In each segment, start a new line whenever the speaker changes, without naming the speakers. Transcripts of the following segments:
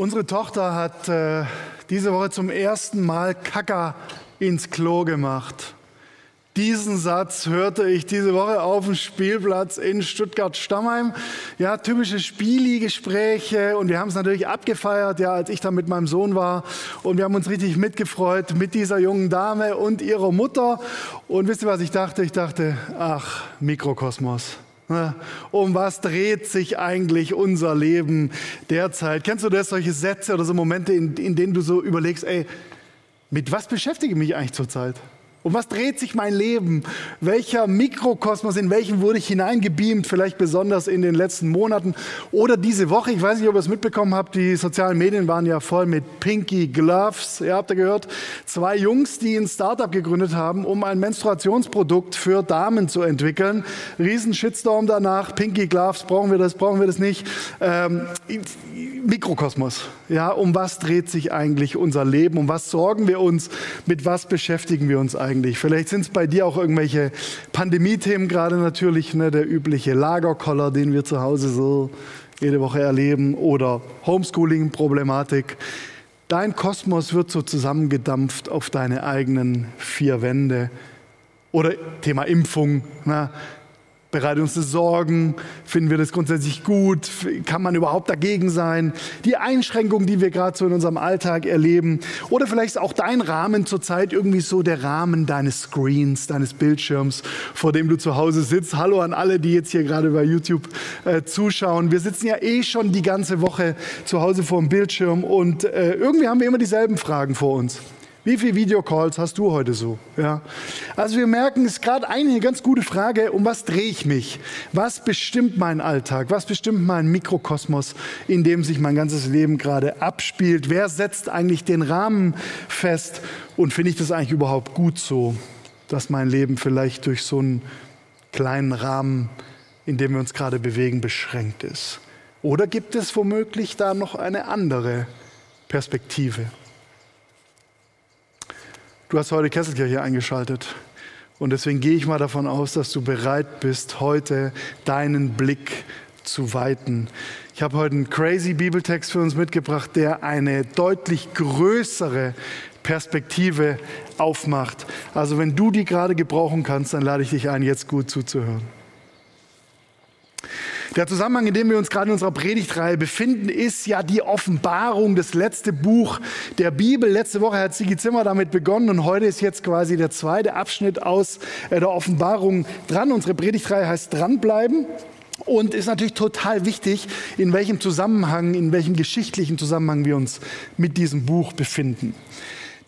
Unsere Tochter hat äh, diese Woche zum ersten Mal Kacker ins Klo gemacht. Diesen Satz hörte ich diese Woche auf dem Spielplatz in Stuttgart-Stammheim. Ja, typische Spieli-Gespräche und wir haben es natürlich abgefeiert, ja, als ich da mit meinem Sohn war. Und wir haben uns richtig mitgefreut mit dieser jungen Dame und ihrer Mutter. Und wisst ihr, was ich dachte? Ich dachte, ach, Mikrokosmos. Um was dreht sich eigentlich unser Leben derzeit? Kennst du das, solche Sätze oder so Momente, in, in denen du so überlegst, ey, mit was beschäftige ich mich eigentlich zurzeit? Um was dreht sich mein Leben? Welcher Mikrokosmos, in welchen wurde ich hineingebeamt, vielleicht besonders in den letzten Monaten oder diese Woche? Ich weiß nicht, ob ihr es mitbekommen habt, die sozialen Medien waren ja voll mit Pinky Gloves. Ihr habt ja gehört, zwei Jungs, die ein Startup gegründet haben, um ein Menstruationsprodukt für Damen zu entwickeln. Riesen Shitstorm danach. Pinky Gloves, brauchen wir das, brauchen wir das nicht? Ähm, Mikrokosmos. Ja, um was dreht sich eigentlich unser Leben? Um was sorgen wir uns? Mit was beschäftigen wir uns eigentlich? Vielleicht sind es bei dir auch irgendwelche Pandemie-Themen gerade natürlich, ne, der übliche Lagerkoller, den wir zu Hause so jede Woche erleben oder Homeschooling-Problematik. Dein Kosmos wird so zusammengedampft auf deine eigenen vier Wände. Oder Thema Impfung. Ne? Bereitet uns das Sorgen? Finden wir das grundsätzlich gut? Kann man überhaupt dagegen sein? Die Einschränkungen, die wir gerade so in unserem Alltag erleben. Oder vielleicht auch dein Rahmen zurzeit irgendwie so der Rahmen deines Screens, deines Bildschirms, vor dem du zu Hause sitzt. Hallo an alle, die jetzt hier gerade bei YouTube äh, zuschauen. Wir sitzen ja eh schon die ganze Woche zu Hause vor dem Bildschirm und äh, irgendwie haben wir immer dieselben Fragen vor uns. Wie viele Videocalls hast du heute so? Ja. Also wir merken, es ist gerade eine ganz gute Frage, um was drehe ich mich? Was bestimmt meinen Alltag? Was bestimmt meinen Mikrokosmos, in dem sich mein ganzes Leben gerade abspielt? Wer setzt eigentlich den Rahmen fest? Und finde ich das eigentlich überhaupt gut so, dass mein Leben vielleicht durch so einen kleinen Rahmen, in dem wir uns gerade bewegen, beschränkt ist? Oder gibt es womöglich da noch eine andere Perspektive? Du hast heute Kesselkirche eingeschaltet. Und deswegen gehe ich mal davon aus, dass du bereit bist, heute deinen Blick zu weiten. Ich habe heute einen crazy Bibeltext für uns mitgebracht, der eine deutlich größere Perspektive aufmacht. Also wenn du die gerade gebrauchen kannst, dann lade ich dich ein, jetzt gut zuzuhören. Der Zusammenhang, in dem wir uns gerade in unserer Predigtreihe befinden, ist ja die Offenbarung, das letzte Buch der Bibel. Letzte Woche hat Sigi Zimmer damit begonnen und heute ist jetzt quasi der zweite Abschnitt aus äh, der Offenbarung dran. Unsere Predigtreihe heißt Dranbleiben. Und ist natürlich total wichtig, in welchem Zusammenhang, in welchem geschichtlichen Zusammenhang wir uns mit diesem Buch befinden.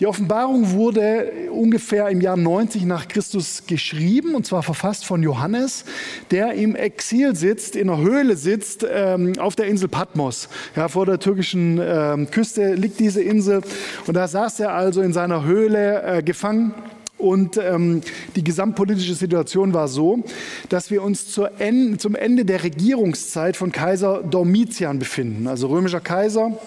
Die Offenbarung wurde ungefähr im Jahr 90 nach Christus geschrieben und zwar verfasst von Johannes, der im Exil sitzt, in einer Höhle sitzt ähm, auf der Insel Patmos. Ja, vor der türkischen ähm, Küste liegt diese Insel und da saß er also in seiner Höhle äh, gefangen. Und ähm, die gesamtpolitische Situation war so, dass wir uns en zum Ende der Regierungszeit von Kaiser Domitian befinden, also römischer Kaiser.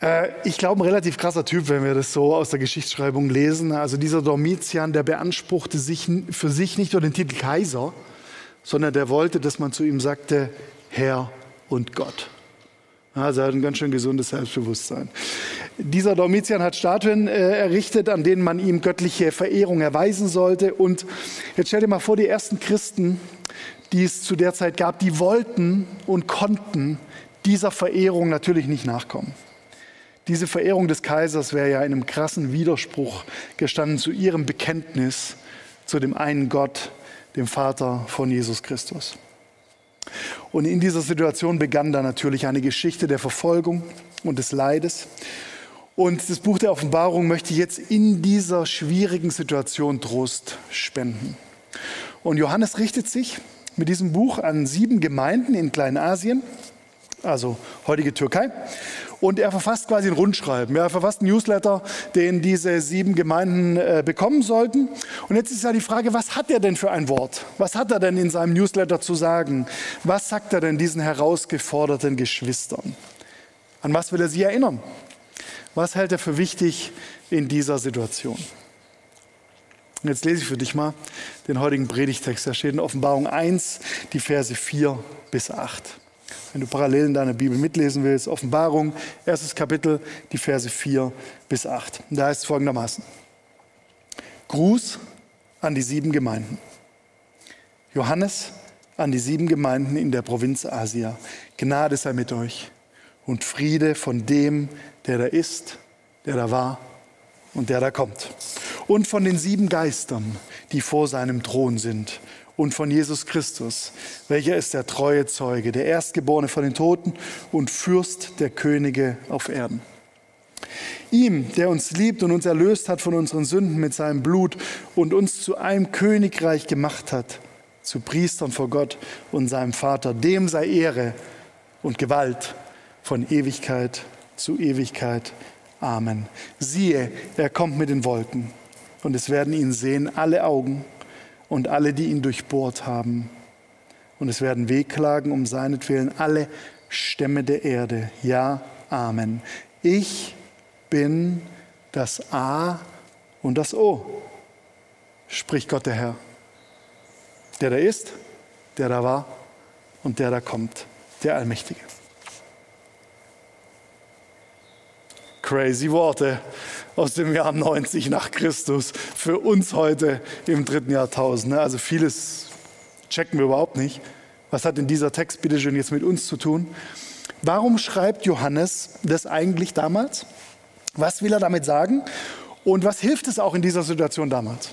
Äh, ich glaube, ein relativ krasser Typ, wenn wir das so aus der Geschichtsschreibung lesen. Also dieser Domitian, der beanspruchte sich für sich nicht nur den Titel Kaiser, sondern der wollte, dass man zu ihm sagte, Herr und Gott. Also er hat ein ganz schön gesundes Selbstbewusstsein. Dieser Domitian hat Statuen äh, errichtet, an denen man ihm göttliche Verehrung erweisen sollte. Und jetzt stell dir mal vor, die ersten Christen, die es zu der Zeit gab, die wollten und konnten dieser Verehrung natürlich nicht nachkommen. Diese Verehrung des Kaisers wäre ja in einem krassen Widerspruch gestanden zu ihrem Bekenntnis zu dem einen Gott, dem Vater von Jesus Christus. Und in dieser Situation begann dann natürlich eine Geschichte der Verfolgung und des Leides. Und das Buch der Offenbarung möchte jetzt in dieser schwierigen Situation Trost spenden. Und Johannes richtet sich mit diesem Buch an sieben Gemeinden in Kleinasien, also heutige Türkei und er verfasst quasi ein Rundschreiben. Er verfasst einen Newsletter, den diese sieben Gemeinden äh, bekommen sollten. Und jetzt ist ja die Frage, was hat er denn für ein Wort? Was hat er denn in seinem Newsletter zu sagen? Was sagt er denn diesen herausgeforderten Geschwistern? An was will er sie erinnern? Was hält er für wichtig in dieser Situation? Und jetzt lese ich für dich mal den heutigen Predigtext. Da steht in Offenbarung 1, die Verse 4 bis 8. wenn du parallel in deiner Bibel mitlesen willst. Offenbarung, erstes Kapitel, die Verse 4 bis 8. da heißt es folgendermaßen. Gruß an die sieben Gemeinden. Johannes an die sieben Gemeinden in der Provinz Asia. Gnade sei mit euch und Friede von dem, der da ist, der da war und der da kommt. Und von den sieben Geistern, die vor seinem Thron sind. Und von Jesus Christus, welcher ist der treue Zeuge, der Erstgeborene von den Toten und Fürst der Könige auf Erden. Ihm, der uns liebt und uns erlöst hat von unseren Sünden mit seinem Blut und uns zu einem Königreich gemacht hat, zu Priestern vor Gott und seinem Vater, dem sei Ehre und Gewalt von Ewigkeit zu Ewigkeit. Amen. Siehe, er kommt mit den Wolken und es werden ihn sehen alle Augen und alle, die ihn durchbohrt haben. Und es werden wehklagen um seinetwillen alle Stämme der Erde. Ja, Amen. Ich bin das A und das O, spricht Gott der Herr. Der da ist, der da war und der da kommt, der Allmächtige. Crazy Worte aus dem Jahr 90 nach Christus für uns heute im dritten Jahrtausend. Also vieles checken wir überhaupt nicht. Was hat denn dieser Text bitte schön jetzt mit uns zu tun? Warum schreibt Johannes das eigentlich damals? Was will er damit sagen? Und was hilft es auch in dieser Situation damals?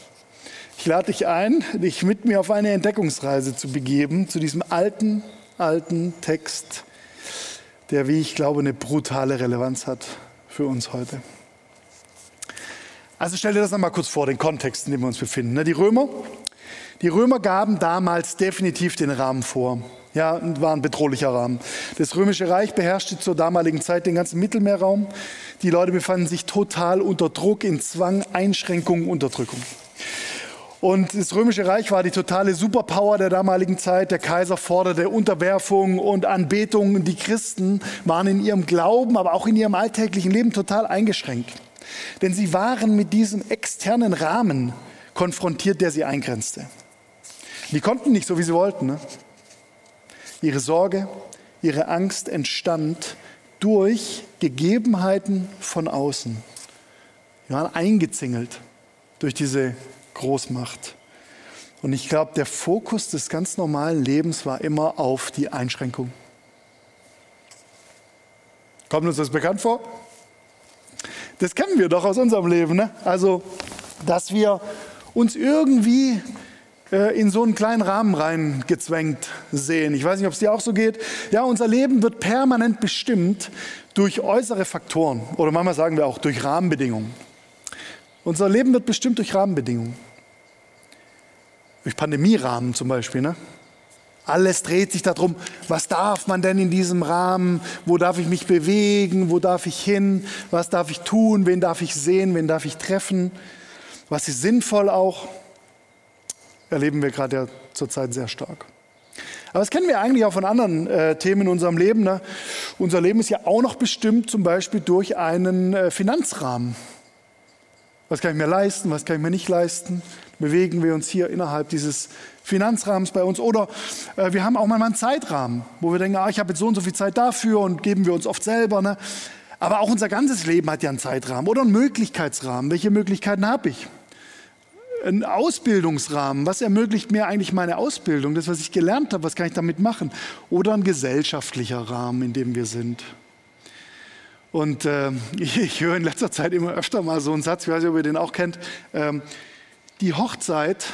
Ich lade dich ein, dich mit mir auf eine Entdeckungsreise zu begeben zu diesem alten, alten Text, der, wie ich glaube, eine brutale Relevanz hat für uns heute. Also stell dir das einmal kurz vor, den Kontext, in dem wir uns befinden. Ne? Die Römer, die Römer gaben damals definitiv den Rahmen vor. Ja, war ein bedrohlicher Rahmen. Das Römische Reich beherrschte zur damaligen Zeit den ganzen Mittelmeerraum. Die Leute befanden sich total unter Druck, in Zwang, Einschränkungen, Unterdrückung. Und das Römische Reich war die totale Superpower der damaligen Zeit. Der Kaiser forderte Unterwerfung und Anbetung. Die Christen waren in ihrem Glauben, aber auch in ihrem alltäglichen Leben total eingeschränkt. Denn sie waren mit diesem externen Rahmen konfrontiert, der sie eingrenzte. Die konnten nicht so, wie sie wollten. Ne? Ihre Sorge, ihre Angst entstand durch Gegebenheiten von außen. Sie waren eingezingelt durch diese Großmacht. Und ich glaube, der Fokus des ganz normalen Lebens war immer auf die Einschränkung. Kommt uns das bekannt vor? Das kennen wir doch aus unserem Leben. Ne? Also, dass wir uns irgendwie äh, in so einen kleinen Rahmen reingezwängt sehen. Ich weiß nicht, ob es dir auch so geht. Ja, unser Leben wird permanent bestimmt durch äußere Faktoren oder manchmal sagen wir auch durch Rahmenbedingungen. Unser Leben wird bestimmt durch Rahmenbedingungen. Durch Pandemierahmen zum Beispiel. Ne? Alles dreht sich darum, was darf man denn in diesem Rahmen, wo darf ich mich bewegen, wo darf ich hin, was darf ich tun, wen darf ich sehen, wen darf ich treffen, was ist sinnvoll auch erleben wir gerade ja zurzeit sehr stark. Aber das kennen wir eigentlich auch von anderen äh, Themen in unserem Leben. Ne? Unser Leben ist ja auch noch bestimmt zum Beispiel durch einen äh, Finanzrahmen. Was kann ich mir leisten, was kann ich mir nicht leisten? Bewegen wir uns hier innerhalb dieses Finanzrahmens bei uns? Oder äh, wir haben auch mal einen Zeitrahmen, wo wir denken, ah, ich habe jetzt so und so viel Zeit dafür und geben wir uns oft selber. Ne? Aber auch unser ganzes Leben hat ja einen Zeitrahmen oder einen Möglichkeitsrahmen. Welche Möglichkeiten habe ich? ein Ausbildungsrahmen. Was ermöglicht mir eigentlich meine Ausbildung? Das, was ich gelernt habe, was kann ich damit machen? Oder ein gesellschaftlicher Rahmen, in dem wir sind. Und äh, ich, höre in letzter Zeit immer öfter mal so einen Satz, ich weiß nicht, ob ihr den auch kennt. Ähm, die Hochzeit,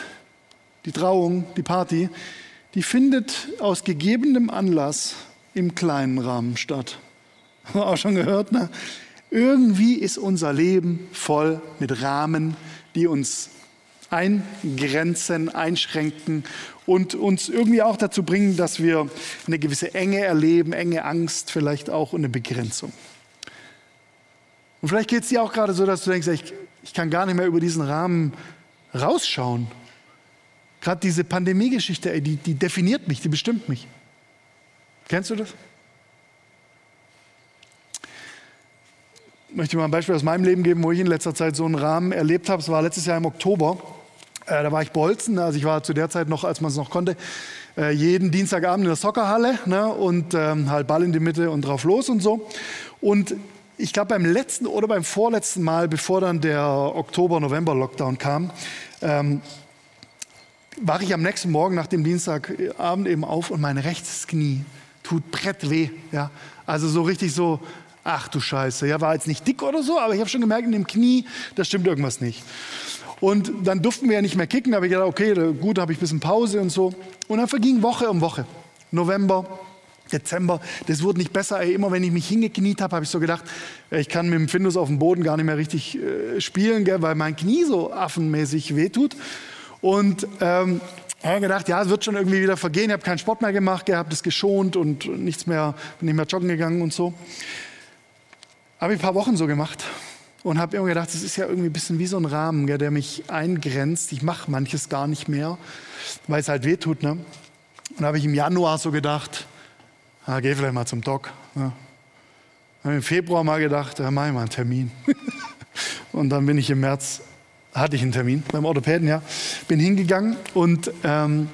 die Trauung, die Party, die findet aus gegebenem Anlass im kleinen Rahmen statt. Haben wir auch schon gehört, ne? Irgendwie ist unser Leben voll mit Rahmen, die uns eingrenzen, einschränken und uns irgendwie auch dazu bringen, dass wir eine gewisse Enge erleben, enge Angst vielleicht auch und eine Begrenzung. Und vielleicht geht es dir auch gerade so, dass du denkst, ich, ich kann gar nicht mehr über diesen Rahmen rausschauen. Gerade diese Pandemie-Geschichte, die, die definiert mich, die bestimmt mich. Kennst du das? Ich möchte mal ein Beispiel aus meinem Leben geben, wo ich in letzter Zeit so einen Rahmen erlebt habe. Es war letztes Jahr im Oktober. Äh, da war ich bolzen, also ich war zu der Zeit noch, als man es noch konnte, äh, jeden Dienstagabend in der Soccerhalle ne, und ähm, halt Ball in die Mitte und drauf los und so. Und ich glaube, beim letzten oder beim vorletzten Mal, bevor dann der Oktober-November-Lockdown kam, ähm, wache ich am nächsten Morgen nach dem Dienstagabend eben auf und mein rechtes Knie tut brett weh. Ja? Also so richtig so, ach du Scheiße. Ja, war jetzt nicht dick oder so, aber ich habe schon gemerkt, in dem Knie, da stimmt irgendwas nicht. Und dann durften wir ja nicht mehr kicken. Da habe ich gedacht, okay, gut, habe ich ein bisschen Pause und so. Und dann verging Woche um Woche. November, Dezember, das wurde nicht besser. Immer wenn ich mich hingekniet habe, habe ich so gedacht, ich kann mit dem Findus auf dem Boden gar nicht mehr richtig äh, spielen, gell, weil mein Knie so affenmäßig wehtut. Und ähm, habe gedacht, ja, es wird schon irgendwie wieder vergehen. Ich habe keinen Sport mehr gemacht, habe das geschont und nichts mehr, bin nicht mehr joggen gegangen und so. Habe ich ein paar Wochen so gemacht und habe immer gedacht, das ist ja irgendwie ein bisschen wie so ein Rahmen, gell, der mich eingrenzt. Ich mache manches gar nicht mehr, weil es halt wehtut. Ne? Und habe ich im Januar so gedacht, ah, geh vielleicht mal zum Doc. Ja. Habe im Februar mal gedacht, ja, mach ich mal einen Termin. und dann bin ich im März, hatte ich einen Termin beim Orthopäden, ja, bin hingegangen und ähm,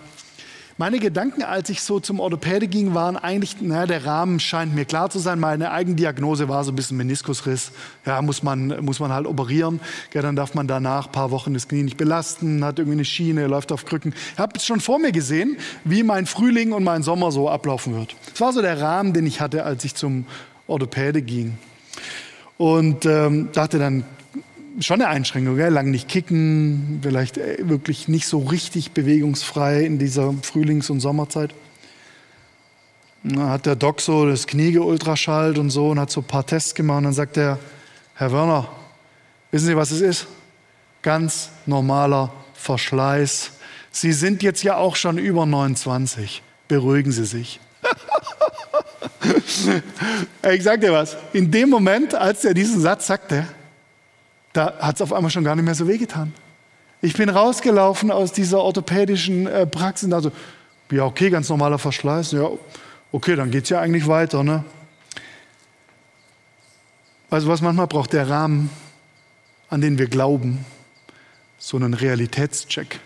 meine Gedanken, als ich so zum Orthopäde ging, waren eigentlich, naja, der Rahmen scheint mir klar zu sein. Meine Eigendiagnose war so ein bisschen Meniskusriss. Ja, muss man, muss man halt operieren. Ja, dann darf man danach ein paar Wochen das Knie nicht belasten, hat irgendwie eine Schiene, läuft auf Krücken. Ich habe schon vor mir gesehen, wie mein Frühling und mein Sommer so ablaufen wird. Das war so der Rahmen, den ich hatte, als ich zum Orthopäde ging. Und ähm, dachte dann, schon eine Einschränkung, gell? lang nicht kicken, vielleicht äh, wirklich nicht so richtig bewegungsfrei in dieser Frühlings- und Sommerzeit. Da hat der Doc so das Knie geultraschallt und so und hat so ein paar Tests gemacht und dann sagt er, Herr Werner, wissen Sie, was es ist? Ganz normaler Verschleiß. Sie sind jetzt ja auch schon über 29. Beruhigen Sie sich. ich sag dir was. In dem Moment, als er diesen Satz sagte, da hat es auf einmal schon gar nicht mehr so wehgetan. Ich bin rausgelaufen aus dieser orthopädischen äh, Praxis und also, ja, okay, ganz normaler Verschleiß. Ja, okay, dann geht es ja eigentlich weiter. Ne? Also was manchmal braucht der Rahmen, an den wir glauben, so einen Realitätscheck.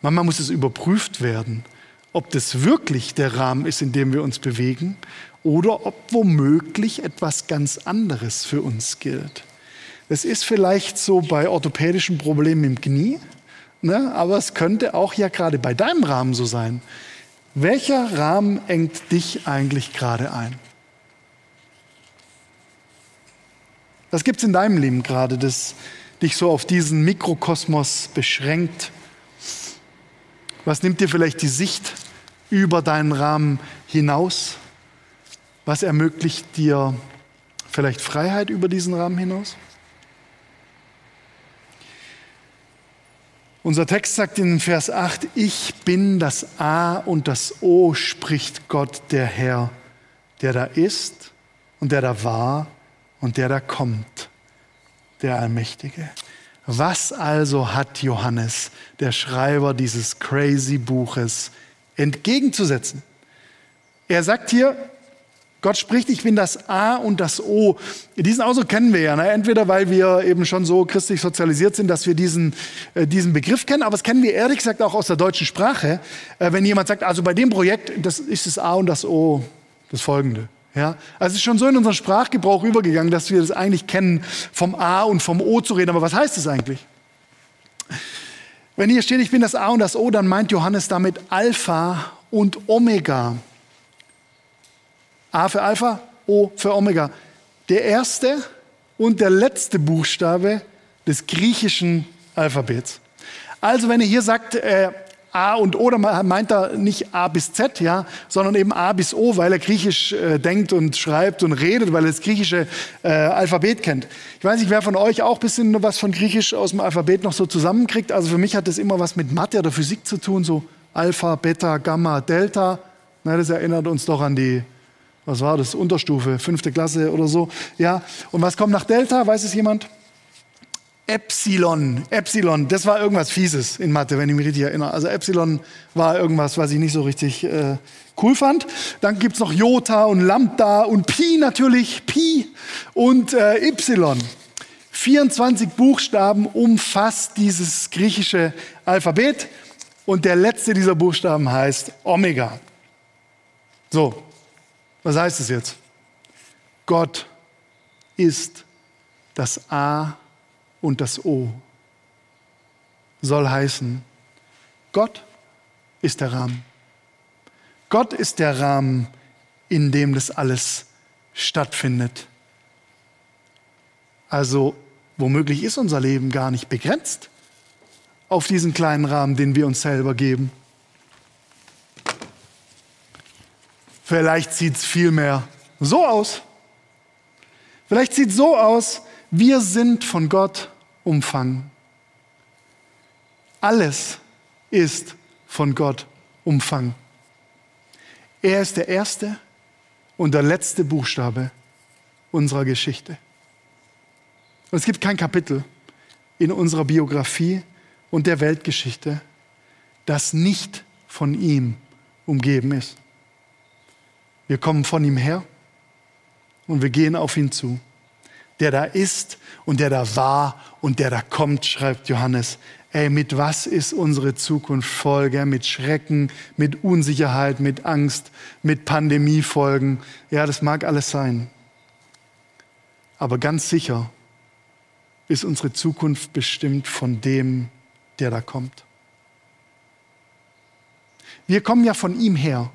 Manchmal muss es überprüft werden, ob das wirklich der Rahmen ist, in dem wir uns bewegen oder ob womöglich etwas ganz anderes für uns gilt. Es ist vielleicht so bei orthopädischen Problemen im Knie, ne? aber es könnte auch ja gerade bei deinem Rahmen so sein. Welcher Rahmen engt dich eigentlich gerade ein? Was gibt es in deinem Leben gerade, das dich so auf diesen Mikrokosmos beschränkt? Was nimmt dir vielleicht die Sicht über deinen Rahmen hinaus? Was ermöglicht dir vielleicht Freiheit über diesen Rahmen hinaus? Unser Text sagt in Vers 8, ich bin das A und das O, spricht Gott der Herr, der da ist und der da war und der da kommt, der Allmächtige. Was also hat Johannes, der Schreiber dieses crazy Buches, entgegenzusetzen? Er sagt hier, Gott spricht, ich bin das A und das O. Diesen Ausdruck kennen wir ja. Ne? Entweder weil wir eben schon so christlich sozialisiert sind, dass wir diesen, äh, diesen Begriff kennen, aber das kennen wir ehrlich gesagt auch aus der deutschen Sprache. Äh, wenn jemand sagt, also bei dem Projekt, das ist das A und das O, das folgende. Ja, also es ist schon so in unseren Sprachgebrauch übergegangen, dass wir das eigentlich kennen, vom A und vom O zu reden. Aber was heißt das eigentlich? Wenn hier steht, ich bin das A und das O, dann meint Johannes damit Alpha und Omega. A für Alpha, O für Omega. Der erste und der letzte Buchstabe des griechischen Alphabets. Also wenn er hier sagt äh, A und O, dann meint er nicht A bis Z, ja, sondern eben A bis O, weil er griechisch äh, denkt und schreibt und redet, weil er das griechische äh, Alphabet kennt. Ich weiß nicht, wer von euch auch ein bisschen was von griechisch aus dem Alphabet noch so zusammenkriegt. Also für mich hat das immer was mit Mathe oder Physik zu tun, so Alpha, Beta, Gamma, Delta. Na, das erinnert uns doch an die was war das, Unterstufe, fünfte Klasse oder so. Ja, und was kommt nach Delta, weiß es jemand? Epsilon, Epsilon, das war irgendwas Fieses in Mathe, wenn ich mich richtig erinnere. Also Epsilon war irgendwas, was ich nicht so richtig äh, cool fand. Dann gibt es noch Jota und Lambda und Pi natürlich, Pi und äh, Y. 24 Buchstaben umfasst dieses griechische Alphabet. und der letzte dieser Buchstaben heißt Omega. So, was heißt es jetzt? Gott ist das A und das O. Soll heißen, Gott ist der Rahmen. Gott ist der Rahmen, in dem das alles stattfindet. Also womöglich ist unser Leben gar nicht begrenzt auf diesen kleinen Rahmen, den wir uns selber geben. Vielleicht sieht es vielmehr so aus. Vielleicht sieht es so aus, wir sind von Gott umfangen. Alles ist von Gott umfangen. Er ist der erste und der letzte Buchstabe unserer Geschichte. Und es gibt kein Kapitel in unserer Biografie und der Weltgeschichte, das nicht von ihm umgeben ist. Wir kommen von ihm her und wir gehen auf ihn zu. Der da ist und der da war und der da kommt, schreibt Johannes. Ey, mit was ist unsere Zukunft voll? Gell? Mit Schrecken, mit Unsicherheit, mit Angst, mit Pandemiefolgen. Ja, das mag alles sein. Aber ganz sicher ist unsere Zukunft bestimmt von dem, der da kommt. Wir kommen ja von ihm her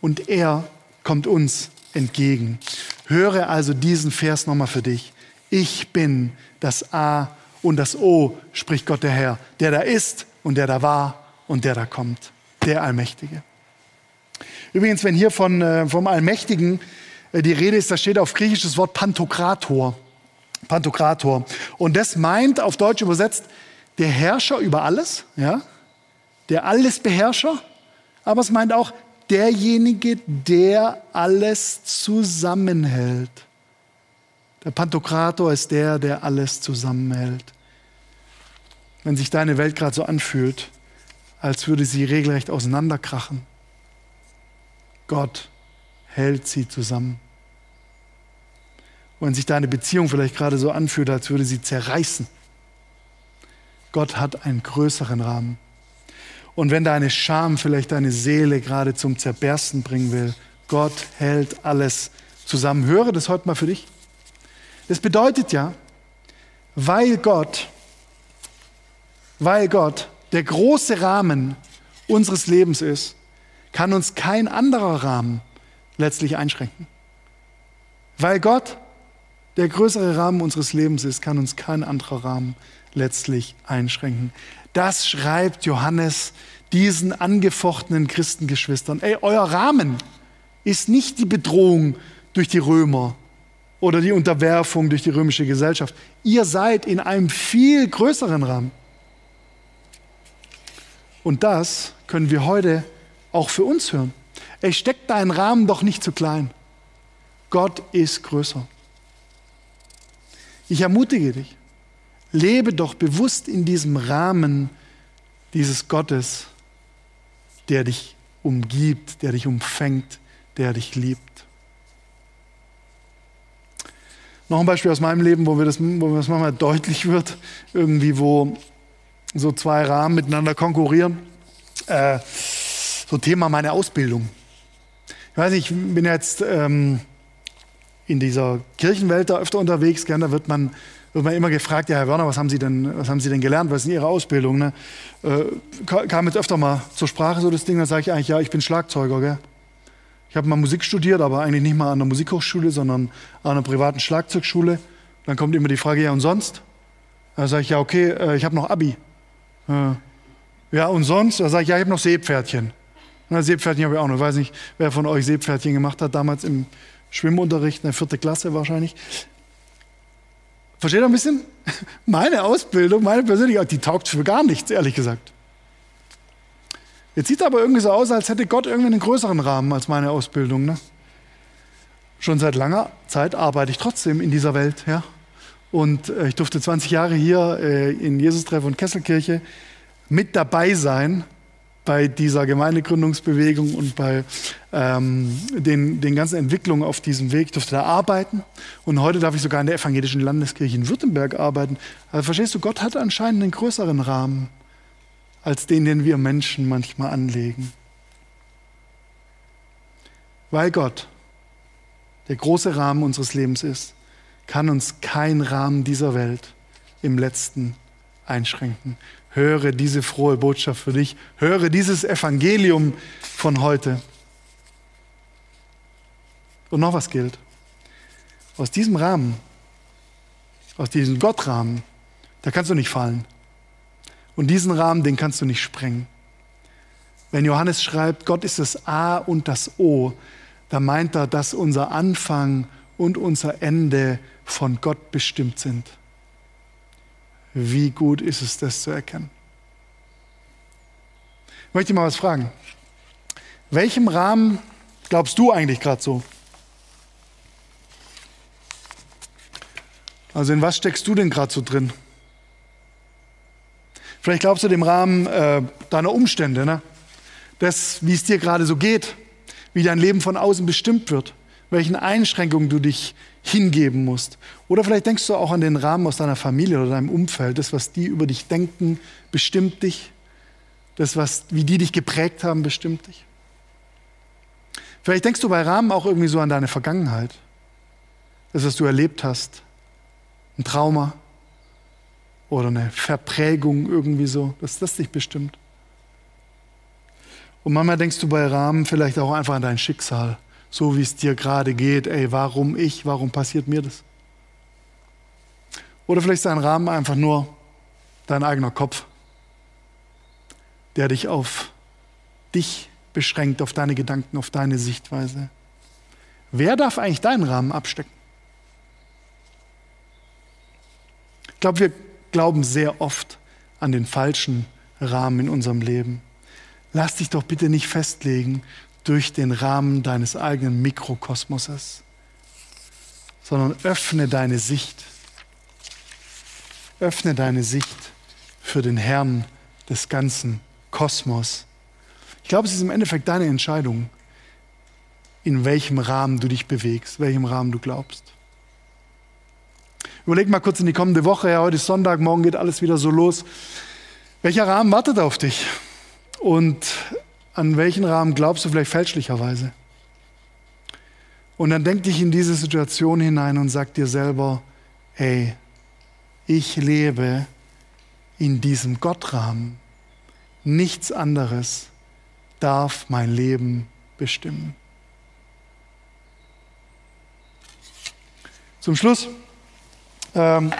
und er kommt uns entgegen. Höre also diesen Vers nochmal für dich. Ich bin das A und das O, spricht Gott der Herr, der da ist und der da war und der da kommt, der Allmächtige. Übrigens, wenn hier von, äh, vom Allmächtigen äh, die Rede ist, da steht auf Griechisch das Wort Pantokrator. Pantokrator. Und das meint auf Deutsch übersetzt der Herrscher über alles, ja, der Allesbeherrscher, aber es meint auch derjenige, der alles zusammenhält. Der Pantokrator ist der, der alles zusammenhält. Wenn sich deine Welt gerade so anfühlt, als würde sie regelrecht auseinanderkrachen, Gott hält sie zusammen wenn sich deine Beziehung vielleicht gerade so anfühlt, als würde sie zerreißen. Gott hat einen größeren Rahmen. Und wenn deine Scham vielleicht deine Seele gerade zum Zerbersten bringen will, Gott hält alles zusammen. Höre das heute mal für dich. Das bedeutet ja, weil Gott, weil Gott der große Rahmen unseres Lebens ist, kann uns kein anderer Rahmen letztlich einschränken. Weil Gott der größere Rahmen unseres Lebens ist, kann uns kein anderer Rahmen letztlich einschränken. Das schreibt Johannes diesen angefochtenen Christengeschwistern. Ey, euer Rahmen ist nicht die Bedrohung durch die Römer oder die Unterwerfung durch die römische Gesellschaft. Ihr seid in einem viel größeren Rahmen. Und das können wir heute auch für uns hören. Ey, steckt dein Rahmen doch nicht zu klein. Gott ist größer. Ich ermutige dich, lebe doch bewusst in diesem Rahmen dieses Gottes, der dich umgibt, der dich umfängt, der dich liebt. Noch ein Beispiel aus meinem Leben, wo, wir das, wo das manchmal deutlich wird, irgendwie, wo so zwei Rahmen miteinander konkurrieren. Äh, so Thema meine Ausbildung. Ich weiß nicht, ich bin jetzt ähm, in dieser Kirchenwelt da öfter unterwegs. Gell? Da wird man, wird man immer gefragt, ja Herr Werner, was haben Sie denn, was haben Sie denn gelernt? Was ist denn Ihre Ausbildung? Ne? Äh, kam jetzt öfter mal zur Sprache so das Ding, dann sage ich eigentlich, ja, ich bin Schlagzeuger. Gell? Ich habe mal Musik studiert, aber eigentlich nicht mal an der Musikhochschule, sondern an einer privaten Schlagzeugschule. Dann kommt immer die Frage, ja und sonst? Da sage ich, ja okay, äh, ich habe noch Abi. Äh, ja und sonst? Da sage ich, ja, ich habe noch Seepferdchen. Na, Seepferdchen habe ich auch noch. Ich weiß nicht, wer von euch Seepferdchen gemacht hat damals im Schwimmunterricht, eine vierte Klasse wahrscheinlich. Versteht ihr ein bisschen? Meine Ausbildung, meine persönliche, die taugt für gar nichts, ehrlich gesagt. Jetzt sieht es aber irgendwie so aus, als hätte Gott irgendwie einen größeren Rahmen als meine Ausbildung. Ne? Schon seit langer Zeit arbeite ich trotzdem in dieser Welt. Ja? Und äh, ich durfte 20 Jahre hier äh, in Jesus-Treff und Kesselkirche mit dabei sein bei dieser Gemeindegründungsbewegung und bei ähm, den, den ganzen Entwicklungen auf diesem Weg. Durfte da arbeiten und heute darf ich sogar in der evangelischen Landeskirche in Württemberg arbeiten. Also verstehst du, Gott hat anscheinend einen größeren Rahmen als den, den wir Menschen manchmal anlegen. Weil Gott der große Rahmen unseres Lebens ist, kann uns kein Rahmen dieser Welt im letzten einschränken. Höre diese frohe Botschaft für dich. Höre dieses Evangelium von heute. Und noch was gilt. Aus diesem Rahmen, aus diesem Gottrahmen, da kannst du nicht fallen. Und diesen Rahmen, den kannst du nicht sprengen. Wenn Johannes schreibt, Gott ist das A und das O, da meint er, dass unser Anfang und unser Ende von Gott bestimmt sind. Wie gut ist es, das zu erkennen? Ich möchte mal was fragen. Welchem Rahmen glaubst du eigentlich gerade so? Also in was steckst du denn gerade so drin? Vielleicht glaubst du dem Rahmen äh, deiner Umstände, ne? das, wie es dir gerade so geht wie dein Leben von außen bestimmt wird, welchen Einschränkungen du dich hingeben musst. Oder vielleicht denkst du auch an den Rahmen aus deiner Familie oder deinem Umfeld. Das, was die über dich denken, bestimmt dich. Das, was, wie die dich geprägt haben, bestimmt dich. Vielleicht denkst du bei Rahmen auch irgendwie so an deine Vergangenheit. Das, was du erlebt hast. Ein Trauma oder eine Verprägung irgendwie so, dass das dich bestimmt. Und manchmal denkst du bei Rahmen vielleicht auch einfach an dein Schicksal, so wie es dir gerade geht. Ey, warum ich? Warum passiert mir das? Oder vielleicht ist dein Rahmen einfach nur dein eigener Kopf, der dich auf dich beschränkt, auf deine Gedanken, auf deine Sichtweise. Wer darf eigentlich deinen Rahmen abstecken? Ich glaube, wir glauben sehr oft an den falschen Rahmen in unserem Leben lass dich doch bitte nicht festlegen durch den Rahmen deines eigenen Mikrokosmoses, sondern öffne deine Sicht. Öffne deine Sicht für den Herrn des ganzen Kosmos. Ich glaube, es ist im Endeffekt deine Entscheidung, in welchem Rahmen du dich bewegst, welchem Rahmen du glaubst. Überleg mal kurz in die kommende Woche. Ja, heute ist Sonntag, morgen geht alles wieder so los. Welcher Rahmen wartet auf dich? Und an welchen Rahmen glaubst du vielleicht fälschlicherweise? Und dann denk dich in diese Situation hinein und sag dir selber, hey, ich lebe in diesem Gottrahmen. Nichts anderes darf mein Leben bestimmen. Zum Schluss ähm,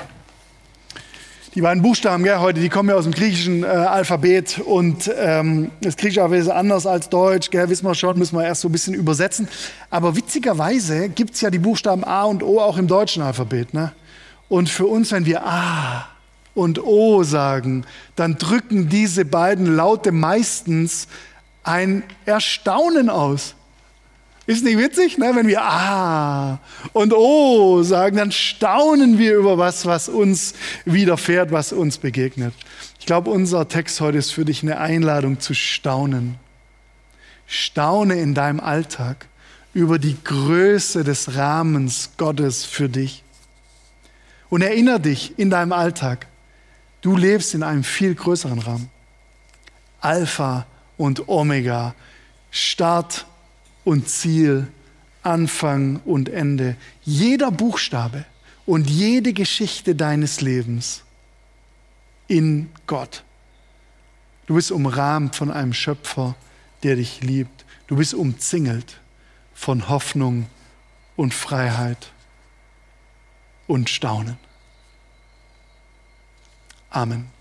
die beiden Buchstaben gell, heute, die kommen ja aus dem griechischen äh, Alphabet und ähm, das griechische Alphabet ist anders als Deutsch, gell, wissen wir schon, müssen wir erst so ein bisschen übersetzen. Aber witzigerweise gibt es ja die Buchstaben A und O auch im deutschen Alphabet. Ne? Und für uns, wenn wir A und O sagen, dann drücken diese beiden Laute meistens ein Erstaunen aus. Ist nicht witzig, ne? wenn wir Ah und Oh sagen, dann staunen wir über was, was uns widerfährt, was uns begegnet. Ich glaube, unser Text heute ist für dich eine Einladung zu staunen. Staune in deinem Alltag über die Größe des Rahmens Gottes für dich. Und erinnere dich in deinem Alltag, du lebst in einem viel größeren Rahmen. Alpha und Omega, Start und Ziel, Anfang und Ende. Jeder Buchstabe und jede Geschichte deines Lebens in Gott. Du bist umrahmt von einem Schöpfer, der dich liebt. Du bist umzingelt von Hoffnung und Freiheit und Staunen. Amen.